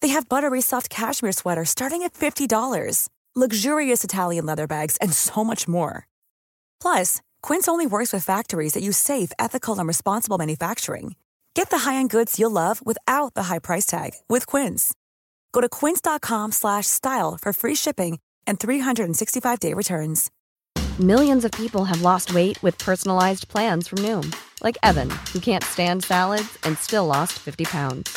They have buttery soft cashmere sweaters starting at $50, luxurious Italian leather bags, and so much more. Plus, Quince only works with factories that use safe, ethical, and responsible manufacturing. Get the high-end goods you'll love without the high price tag with Quince. Go to quince.com/style for free shipping and 365-day returns. Millions of people have lost weight with personalized plans from Noom, like Evan, who can't stand salads and still lost 50 pounds.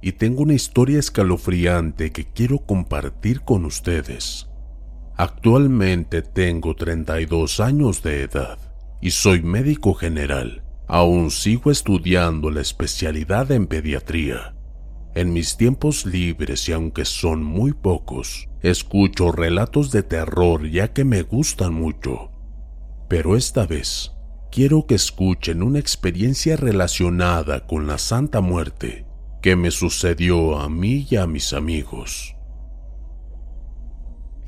y tengo una historia escalofriante que quiero compartir con ustedes. Actualmente tengo 32 años de edad y soy médico general. Aún sigo estudiando la especialidad en pediatría. En mis tiempos libres y aunque son muy pocos, escucho relatos de terror ya que me gustan mucho. Pero esta vez quiero que escuchen una experiencia relacionada con la Santa Muerte me sucedió a mí y a mis amigos.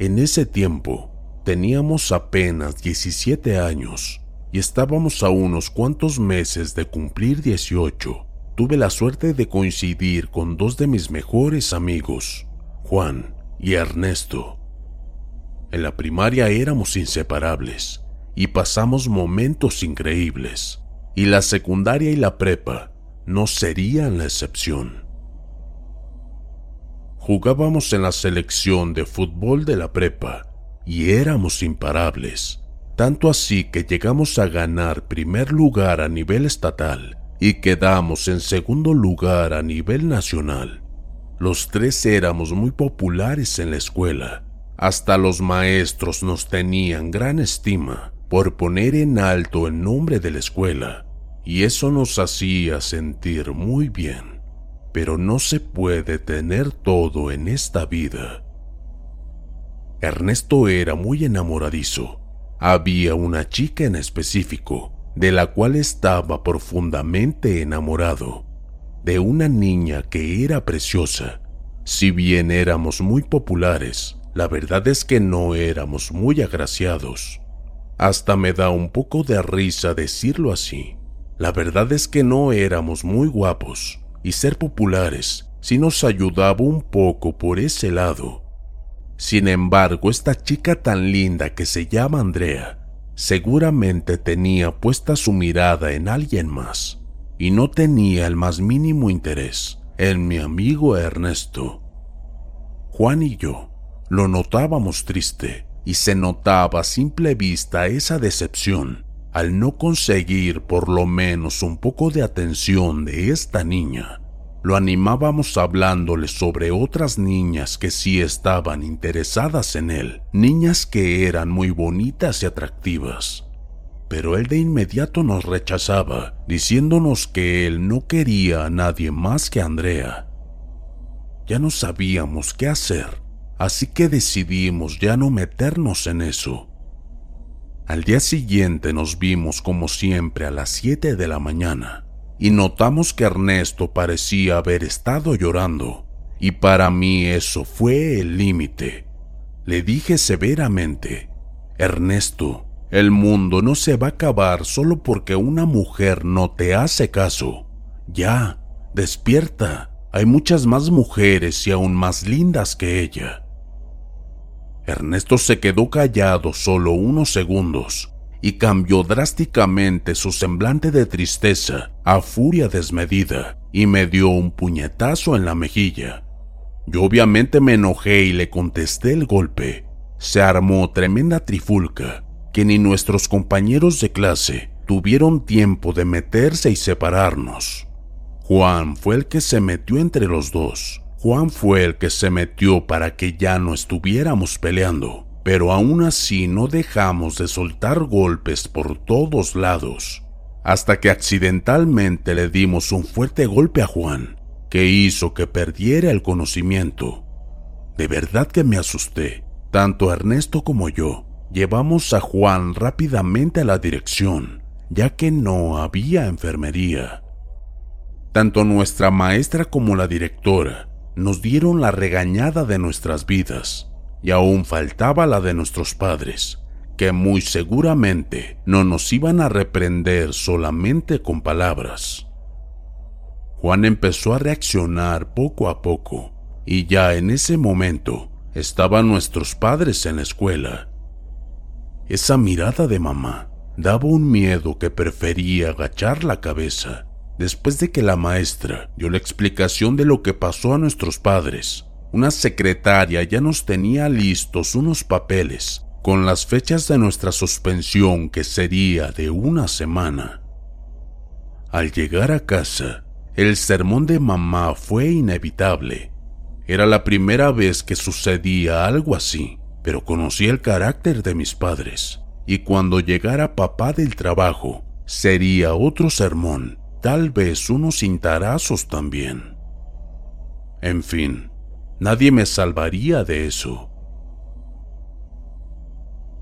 En ese tiempo teníamos apenas 17 años y estábamos a unos cuantos meses de cumplir 18. Tuve la suerte de coincidir con dos de mis mejores amigos, Juan y Ernesto. En la primaria éramos inseparables y pasamos momentos increíbles, y la secundaria y la prepa no serían la excepción. Jugábamos en la selección de fútbol de la prepa y éramos imparables, tanto así que llegamos a ganar primer lugar a nivel estatal y quedamos en segundo lugar a nivel nacional. Los tres éramos muy populares en la escuela, hasta los maestros nos tenían gran estima por poner en alto el nombre de la escuela y eso nos hacía sentir muy bien. Pero no se puede tener todo en esta vida. Ernesto era muy enamoradizo. Había una chica en específico, de la cual estaba profundamente enamorado, de una niña que era preciosa. Si bien éramos muy populares, la verdad es que no éramos muy agraciados. Hasta me da un poco de risa decirlo así. La verdad es que no éramos muy guapos y ser populares sí nos ayudaba un poco por ese lado. Sin embargo, esta chica tan linda que se llama Andrea seguramente tenía puesta su mirada en alguien más y no tenía el más mínimo interés en mi amigo Ernesto. Juan y yo lo notábamos triste y se notaba a simple vista esa decepción al no conseguir por lo menos un poco de atención de esta niña. Lo animábamos hablándole sobre otras niñas que sí estaban interesadas en él, niñas que eran muy bonitas y atractivas. Pero él de inmediato nos rechazaba, diciéndonos que él no quería a nadie más que a Andrea. Ya no sabíamos qué hacer, así que decidimos ya no meternos en eso al día siguiente nos vimos como siempre a las 7 de la mañana y notamos que Ernesto parecía haber estado llorando y para mí eso fue el límite. Le dije severamente, Ernesto, el mundo no se va a acabar solo porque una mujer no te hace caso. Ya, despierta. Hay muchas más mujeres y aún más lindas que ella. Ernesto se quedó callado solo unos segundos y cambió drásticamente su semblante de tristeza a furia desmedida y me dio un puñetazo en la mejilla. Yo obviamente me enojé y le contesté el golpe. Se armó tremenda trifulca que ni nuestros compañeros de clase tuvieron tiempo de meterse y separarnos. Juan fue el que se metió entre los dos. Juan fue el que se metió para que ya no estuviéramos peleando, pero aún así no dejamos de soltar golpes por todos lados, hasta que accidentalmente le dimos un fuerte golpe a Juan, que hizo que perdiera el conocimiento. De verdad que me asusté. Tanto Ernesto como yo llevamos a Juan rápidamente a la dirección, ya que no había enfermería. Tanto nuestra maestra como la directora nos dieron la regañada de nuestras vidas, y aún faltaba la de nuestros padres, que muy seguramente no nos iban a reprender solamente con palabras. Juan empezó a reaccionar poco a poco, y ya en ese momento estaban nuestros padres en la escuela. Esa mirada de mamá daba un miedo que prefería agachar la cabeza después de que la maestra dio la explicación de lo que pasó a nuestros padres. Una secretaria ya nos tenía listos unos papeles con las fechas de nuestra suspensión que sería de una semana. Al llegar a casa, el sermón de mamá fue inevitable. Era la primera vez que sucedía algo así, pero conocía el carácter de mis padres, y cuando llegara papá del trabajo, sería otro sermón, tal vez unos cintarazos también. En fin, nadie me salvaría de eso.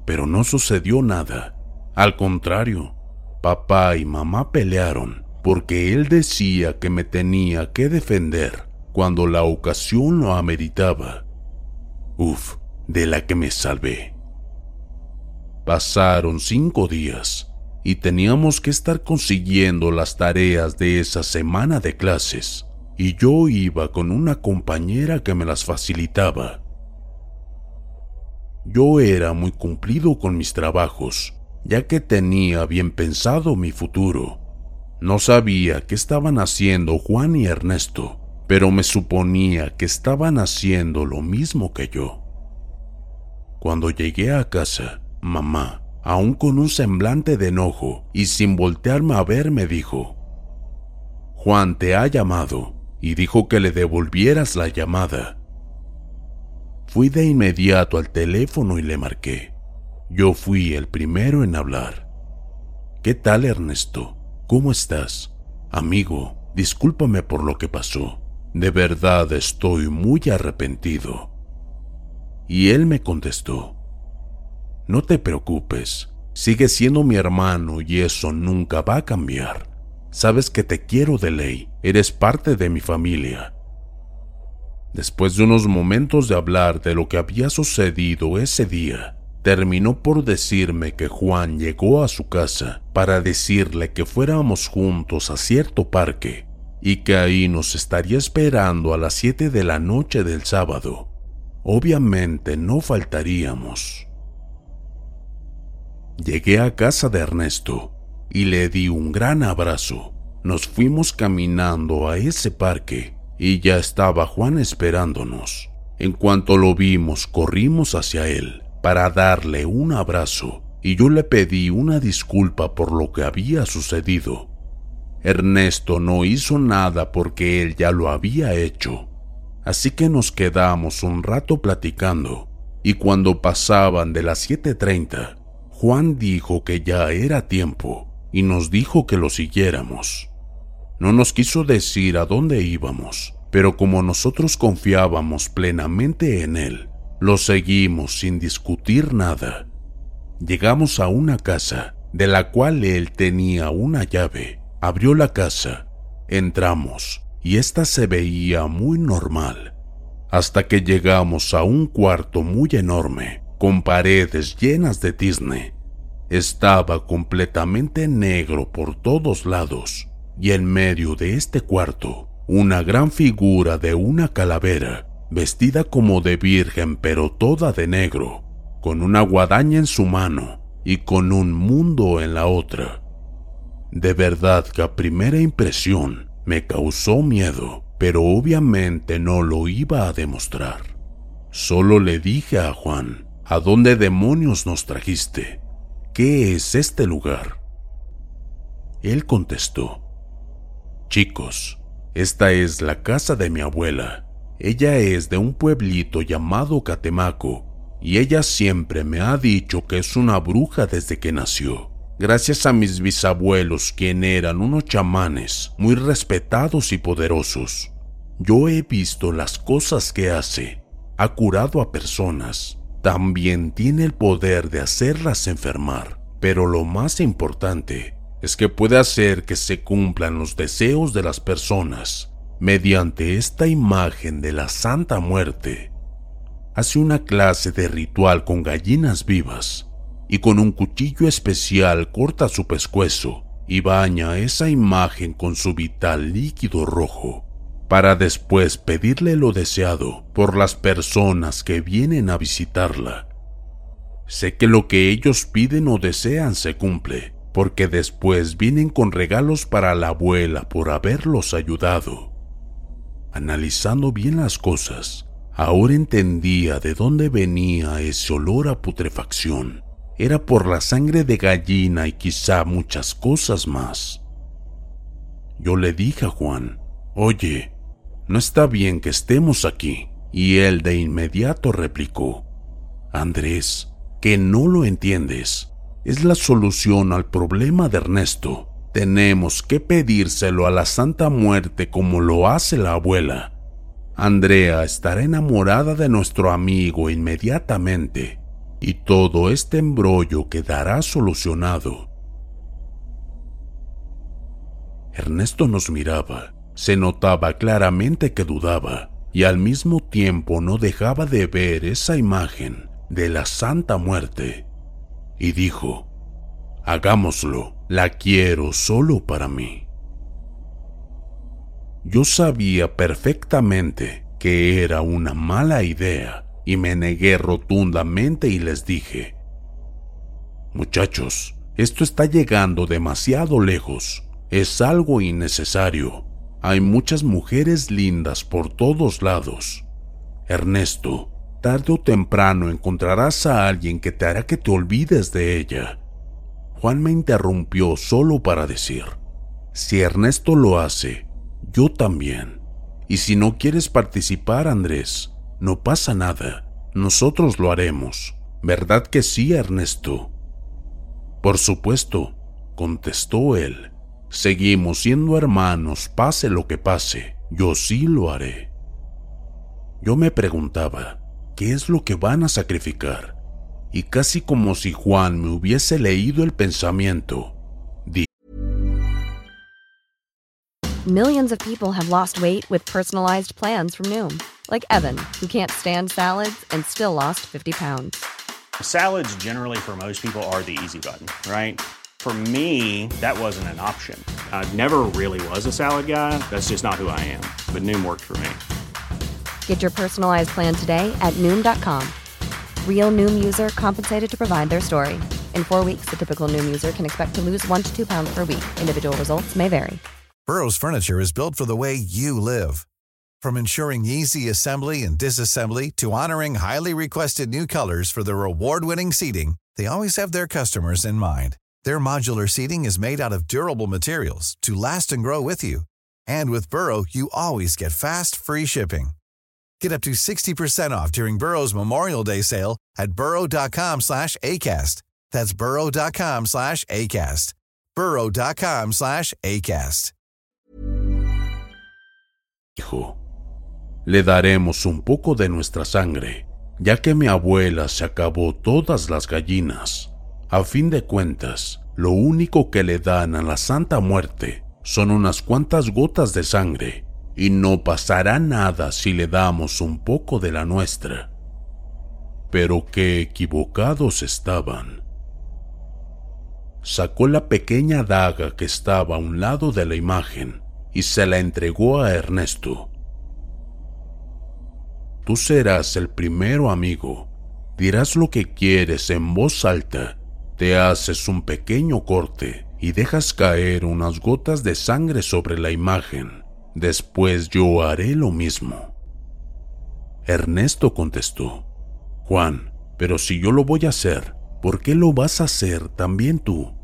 Pero no sucedió nada. Al contrario, papá y mamá pelearon porque él decía que me tenía que defender cuando la ocasión lo ameritaba. Uf, de la que me salvé. Pasaron cinco días y teníamos que estar consiguiendo las tareas de esa semana de clases, y yo iba con una compañera que me las facilitaba. Yo era muy cumplido con mis trabajos, ya que tenía bien pensado mi futuro no sabía qué estaban haciendo Juan y Ernesto, pero me suponía que estaban haciendo lo mismo que yo. Cuando llegué a casa, mamá, aún con un semblante de enojo y sin voltearme a ver, me dijo, Juan te ha llamado y dijo que le devolvieras la llamada. Fui de inmediato al teléfono y le marqué. Yo fui el primero en hablar. ¿Qué tal, Ernesto? ¿Cómo estás? Amigo, discúlpame por lo que pasó. De verdad estoy muy arrepentido. Y él me contestó, No te preocupes, sigue siendo mi hermano y eso nunca va a cambiar. Sabes que te quiero de ley, eres parte de mi familia. Después de unos momentos de hablar de lo que había sucedido ese día, terminó por decirme que Juan llegó a su casa para decirle que fuéramos juntos a cierto parque y que ahí nos estaría esperando a las 7 de la noche del sábado. Obviamente no faltaríamos. Llegué a casa de Ernesto y le di un gran abrazo. Nos fuimos caminando a ese parque y ya estaba Juan esperándonos. En cuanto lo vimos, corrimos hacia él para darle un abrazo y yo le pedí una disculpa por lo que había sucedido. Ernesto no hizo nada porque él ya lo había hecho, así que nos quedamos un rato platicando y cuando pasaban de las 7.30, Juan dijo que ya era tiempo y nos dijo que lo siguiéramos. No nos quiso decir a dónde íbamos, pero como nosotros confiábamos plenamente en él, lo seguimos sin discutir nada. Llegamos a una casa de la cual él tenía una llave. Abrió la casa, entramos y ésta se veía muy normal, hasta que llegamos a un cuarto muy enorme, con paredes llenas de tizne. Estaba completamente negro por todos lados, y en medio de este cuarto, una gran figura de una calavera vestida como de virgen pero toda de negro, con una guadaña en su mano y con un mundo en la otra. De verdad que a primera impresión me causó miedo, pero obviamente no lo iba a demostrar. Solo le dije a Juan, ¿a dónde demonios nos trajiste? ¿Qué es este lugar? Él contestó, Chicos, esta es la casa de mi abuela. Ella es de un pueblito llamado Catemaco y ella siempre me ha dicho que es una bruja desde que nació. Gracias a mis bisabuelos, quien eran unos chamanes muy respetados y poderosos. Yo he visto las cosas que hace. Ha curado a personas. También tiene el poder de hacerlas enfermar. Pero lo más importante es que puede hacer que se cumplan los deseos de las personas mediante esta imagen de la Santa Muerte. Hace una clase de ritual con gallinas vivas y con un cuchillo especial corta su pescuezo y baña esa imagen con su vital líquido rojo para después pedirle lo deseado por las personas que vienen a visitarla. Sé que lo que ellos piden o desean se cumple, porque después vienen con regalos para la abuela por haberlos ayudado. Analizando bien las cosas, ahora entendía de dónde venía ese olor a putrefacción. Era por la sangre de gallina y quizá muchas cosas más. Yo le dije a Juan, oye, no está bien que estemos aquí. Y él de inmediato replicó, Andrés, que no lo entiendes. Es la solución al problema de Ernesto. Tenemos que pedírselo a la Santa Muerte como lo hace la abuela. Andrea estará enamorada de nuestro amigo inmediatamente y todo este embrollo quedará solucionado. Ernesto nos miraba se notaba claramente que dudaba y al mismo tiempo no dejaba de ver esa imagen de la Santa Muerte. Y dijo, hagámoslo, la quiero solo para mí. Yo sabía perfectamente que era una mala idea y me negué rotundamente y les dije, muchachos, esto está llegando demasiado lejos, es algo innecesario hay muchas mujeres lindas por todos lados. Ernesto, tarde o temprano encontrarás a alguien que te hará que te olvides de ella. Juan me interrumpió solo para decir, si Ernesto lo hace, yo también. Y si no quieres participar, Andrés, no pasa nada, nosotros lo haremos. ¿Verdad que sí, Ernesto? Por supuesto, contestó él. Seguimos siendo hermanos, pase lo que pase, yo sí lo haré. Yo me preguntaba, ¿qué es lo que van a sacrificar? Y casi como si Juan me hubiese leído el pensamiento, di Millions of people have lost weight with personalized plans from Noom, like Evan, who can't stand salads and still lost 50 pounds. Salads generally for most people are the easy button, right? For me, that wasn't an option. I never really was a salad guy. That's just not who I am. But Noom worked for me. Get your personalized plan today at Noom.com. Real Noom user compensated to provide their story. In four weeks, the typical Noom user can expect to lose one to two pounds per week. Individual results may vary. Burrow's furniture is built for the way you live. From ensuring easy assembly and disassembly to honoring highly requested new colors for their award-winning seating, they always have their customers in mind. Their modular seating is made out of durable materials to last and grow with you. And with Burrow, you always get fast, free shipping. Get up to 60% off during Burrow's Memorial Day sale at burrow.com slash ACAST. That's burrow.com slash ACAST. burrow.com slash ACAST. Hijo, le daremos un poco de nuestra sangre, ya que mi abuela se acabó todas las gallinas. A fin de cuentas, lo único que le dan a la Santa Muerte son unas cuantas gotas de sangre, y no pasará nada si le damos un poco de la nuestra. Pero qué equivocados estaban. Sacó la pequeña daga que estaba a un lado de la imagen y se la entregó a Ernesto. Tú serás el primero amigo, dirás lo que quieres en voz alta te haces un pequeño corte y dejas caer unas gotas de sangre sobre la imagen. Después yo haré lo mismo. Ernesto contestó, Juan, pero si yo lo voy a hacer, ¿por qué lo vas a hacer también tú?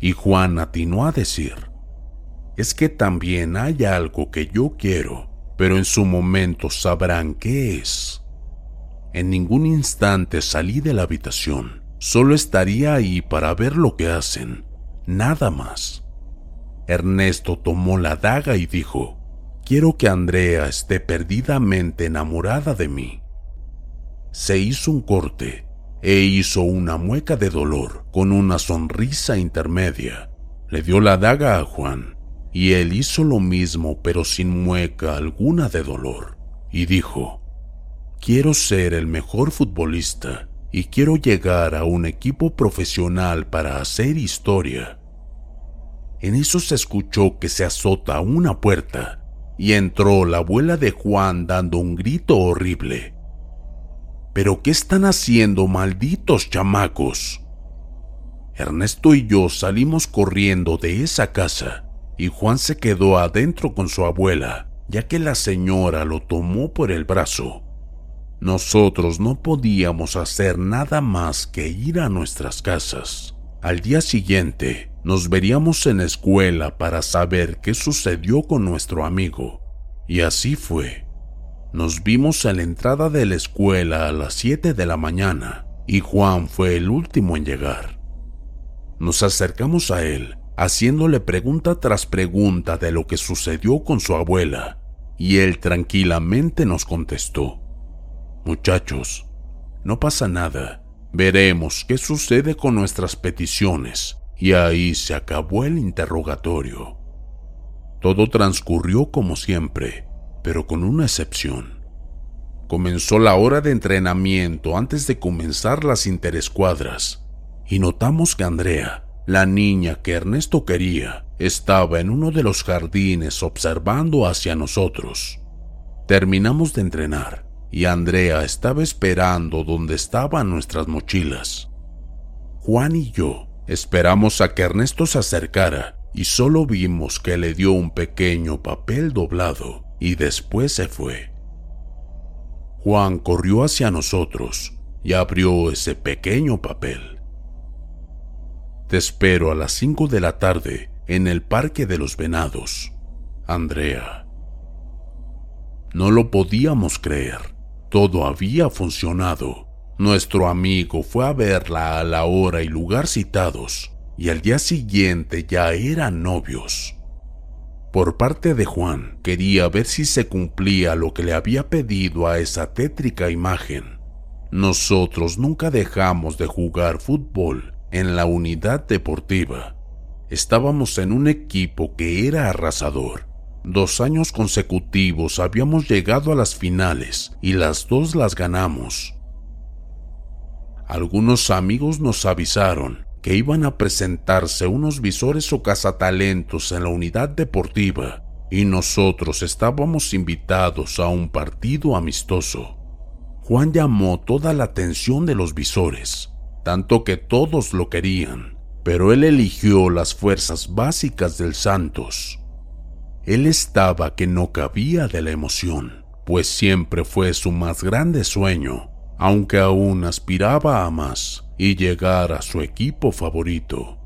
Y Juan atinó a decir, es que también hay algo que yo quiero, pero en su momento sabrán qué es. En ningún instante salí de la habitación, solo estaría ahí para ver lo que hacen, nada más. Ernesto tomó la daga y dijo, quiero que Andrea esté perdidamente enamorada de mí. Se hizo un corte e hizo una mueca de dolor con una sonrisa intermedia. Le dio la daga a Juan y él hizo lo mismo pero sin mueca alguna de dolor y dijo, quiero ser el mejor futbolista y quiero llegar a un equipo profesional para hacer historia. En eso se escuchó que se azota una puerta y entró la abuela de Juan dando un grito horrible. ¿Pero qué están haciendo, malditos chamacos? Ernesto y yo salimos corriendo de esa casa y Juan se quedó adentro con su abuela, ya que la señora lo tomó por el brazo. Nosotros no podíamos hacer nada más que ir a nuestras casas. Al día siguiente nos veríamos en la escuela para saber qué sucedió con nuestro amigo. Y así fue. Nos vimos a la entrada de la escuela a las 7 de la mañana y Juan fue el último en llegar. Nos acercamos a él, haciéndole pregunta tras pregunta de lo que sucedió con su abuela, y él tranquilamente nos contestó, Muchachos, no pasa nada, veremos qué sucede con nuestras peticiones, y ahí se acabó el interrogatorio. Todo transcurrió como siempre, pero con una excepción. Comenzó la hora de entrenamiento antes de comenzar las interescuadras y notamos que Andrea, la niña que Ernesto quería, estaba en uno de los jardines observando hacia nosotros. Terminamos de entrenar y Andrea estaba esperando donde estaban nuestras mochilas. Juan y yo esperamos a que Ernesto se acercara y solo vimos que le dio un pequeño papel doblado y después se fue. Juan corrió hacia nosotros y abrió ese pequeño papel. Te espero a las cinco de la tarde en el Parque de los Venados, Andrea. No lo podíamos creer. Todo había funcionado. Nuestro amigo fue a verla a la hora y lugar citados, y al día siguiente ya eran novios. Por parte de Juan, quería ver si se cumplía lo que le había pedido a esa tétrica imagen. Nosotros nunca dejamos de jugar fútbol en la unidad deportiva. Estábamos en un equipo que era arrasador. Dos años consecutivos habíamos llegado a las finales y las dos las ganamos. Algunos amigos nos avisaron que iban a presentarse unos visores o cazatalentos en la unidad deportiva y nosotros estábamos invitados a un partido amistoso. Juan llamó toda la atención de los visores, tanto que todos lo querían, pero él eligió las fuerzas básicas del Santos. Él estaba que no cabía de la emoción, pues siempre fue su más grande sueño, aunque aún aspiraba a más y llegar a su equipo favorito.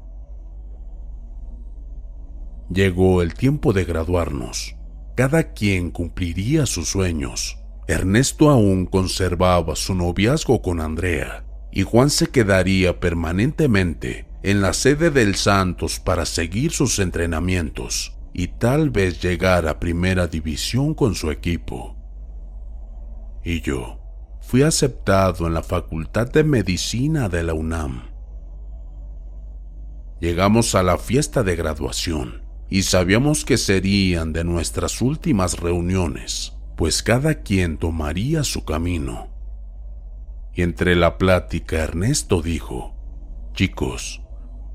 Llegó el tiempo de graduarnos. Cada quien cumpliría sus sueños. Ernesto aún conservaba su noviazgo con Andrea y Juan se quedaría permanentemente en la sede del Santos para seguir sus entrenamientos y tal vez llegar a primera división con su equipo. Y yo, fui aceptado en la Facultad de Medicina de la UNAM. Llegamos a la fiesta de graduación y sabíamos que serían de nuestras últimas reuniones, pues cada quien tomaría su camino. Y entre la plática Ernesto dijo, chicos,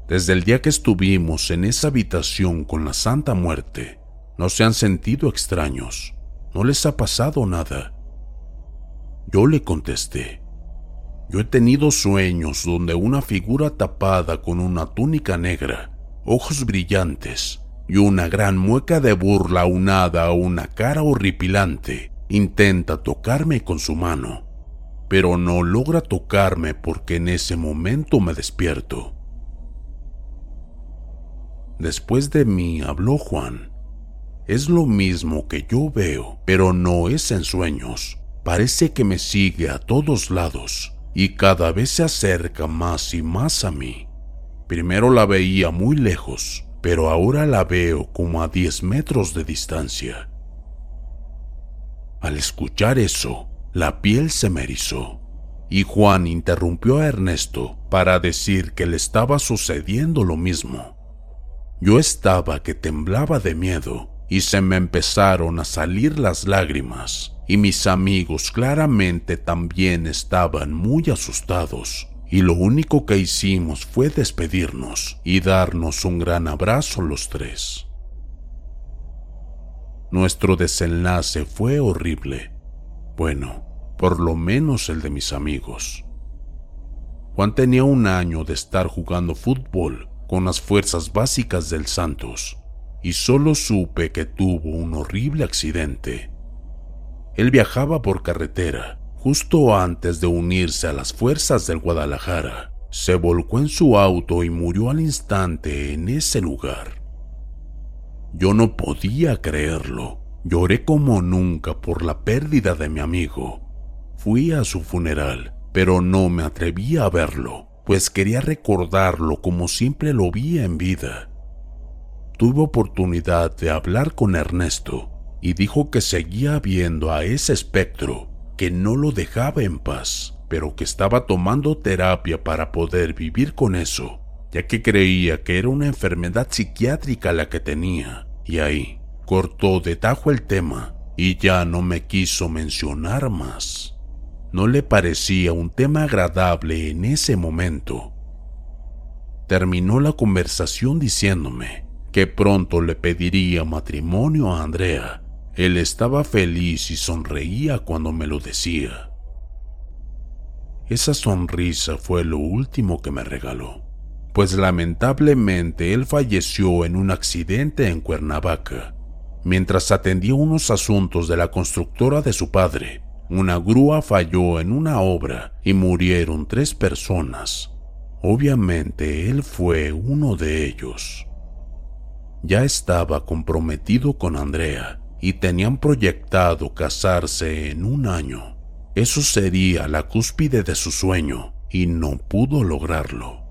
desde el día que estuvimos en esa habitación con la Santa Muerte, no se han sentido extraños, no les ha pasado nada yo le contesté, Yo he tenido sueños donde una figura tapada con una túnica negra, ojos brillantes y una gran mueca de burla unada a una cara horripilante intenta tocarme con su mano, pero no logra tocarme porque en ese momento me despierto. Después de mí habló Juan. Es lo mismo que yo veo, pero no es en sueños. Parece que me sigue a todos lados y cada vez se acerca más y más a mí. Primero la veía muy lejos, pero ahora la veo como a 10 metros de distancia. Al escuchar eso, la piel se me erizó y Juan interrumpió a Ernesto para decir que le estaba sucediendo lo mismo. Yo estaba que temblaba de miedo y se me empezaron a salir las lágrimas y mis amigos claramente también estaban muy asustados y lo único que hicimos fue despedirnos y darnos un gran abrazo los tres. Nuestro desenlace fue horrible. Bueno, por lo menos el de mis amigos. Juan tenía un año de estar jugando fútbol con las fuerzas básicas del Santos y solo supe que tuvo un horrible accidente. Él viajaba por carretera justo antes de unirse a las fuerzas del Guadalajara. Se volcó en su auto y murió al instante en ese lugar. Yo no podía creerlo. Lloré como nunca por la pérdida de mi amigo. Fui a su funeral, pero no me atreví a verlo pues quería recordarlo como siempre lo vi en vida. Tuve oportunidad de hablar con Ernesto y dijo que seguía viendo a ese espectro, que no lo dejaba en paz, pero que estaba tomando terapia para poder vivir con eso, ya que creía que era una enfermedad psiquiátrica la que tenía. Y ahí cortó de tajo el tema y ya no me quiso mencionar más no le parecía un tema agradable en ese momento. Terminó la conversación diciéndome que pronto le pediría matrimonio a Andrea. Él estaba feliz y sonreía cuando me lo decía. Esa sonrisa fue lo último que me regaló, pues lamentablemente él falleció en un accidente en Cuernavaca, mientras atendía unos asuntos de la constructora de su padre una grúa falló en una obra y murieron tres personas. Obviamente él fue uno de ellos. Ya estaba comprometido con Andrea y tenían proyectado casarse en un año. Eso sería la cúspide de su sueño y no pudo lograrlo.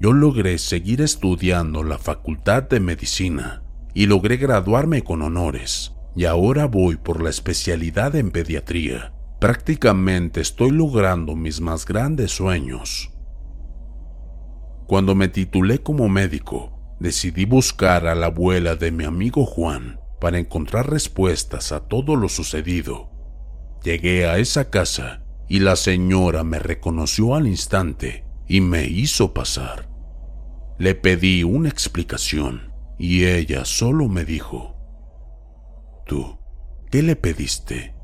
Yo logré seguir estudiando la Facultad de Medicina y logré graduarme con honores y ahora voy por la especialidad en pediatría. Prácticamente estoy logrando mis más grandes sueños. Cuando me titulé como médico, decidí buscar a la abuela de mi amigo Juan para encontrar respuestas a todo lo sucedido. Llegué a esa casa y la señora me reconoció al instante y me hizo pasar. Le pedí una explicación y ella solo me dijo, ¿Tú qué le pediste?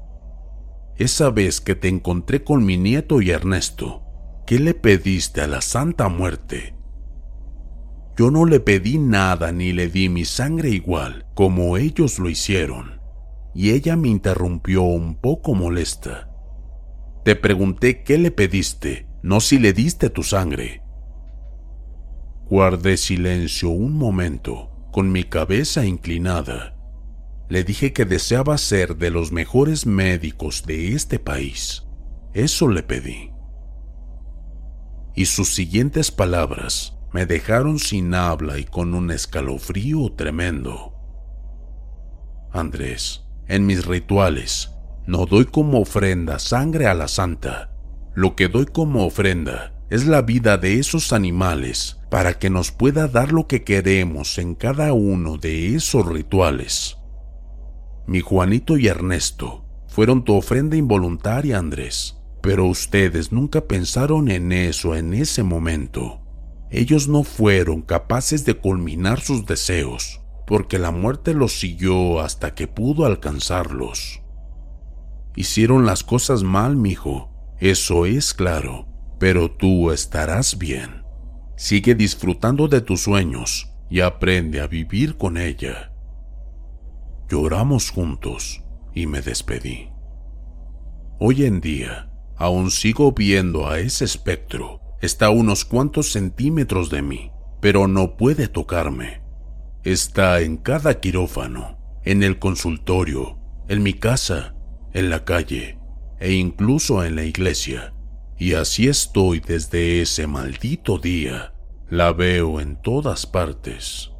Esa vez que te encontré con mi nieto y Ernesto, ¿qué le pediste a la Santa Muerte? Yo no le pedí nada ni le di mi sangre igual como ellos lo hicieron. Y ella me interrumpió un poco molesta. Te pregunté qué le pediste, no si le diste tu sangre. Guardé silencio un momento, con mi cabeza inclinada le dije que deseaba ser de los mejores médicos de este país. Eso le pedí. Y sus siguientes palabras me dejaron sin habla y con un escalofrío tremendo. Andrés, en mis rituales, no doy como ofrenda sangre a la santa. Lo que doy como ofrenda es la vida de esos animales para que nos pueda dar lo que queremos en cada uno de esos rituales. Mi Juanito y Ernesto fueron tu ofrenda involuntaria, Andrés, pero ustedes nunca pensaron en eso en ese momento. Ellos no fueron capaces de culminar sus deseos, porque la muerte los siguió hasta que pudo alcanzarlos. Hicieron las cosas mal, mijo, Eso es claro, pero tú estarás bien. Sigue disfrutando de tus sueños y aprende a vivir con ella. Lloramos juntos y me despedí. Hoy en día, aún sigo viendo a ese espectro. Está a unos cuantos centímetros de mí, pero no puede tocarme. Está en cada quirófano, en el consultorio, en mi casa, en la calle e incluso en la iglesia. Y así estoy desde ese maldito día. La veo en todas partes.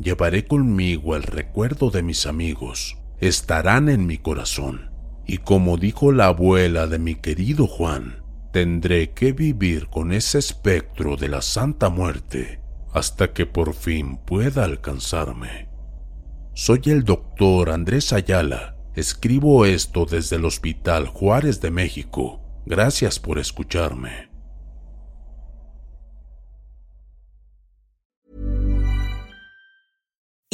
Llevaré conmigo el recuerdo de mis amigos. Estarán en mi corazón. Y como dijo la abuela de mi querido Juan, tendré que vivir con ese espectro de la Santa Muerte hasta que por fin pueda alcanzarme. Soy el doctor Andrés Ayala. Escribo esto desde el Hospital Juárez de México. Gracias por escucharme.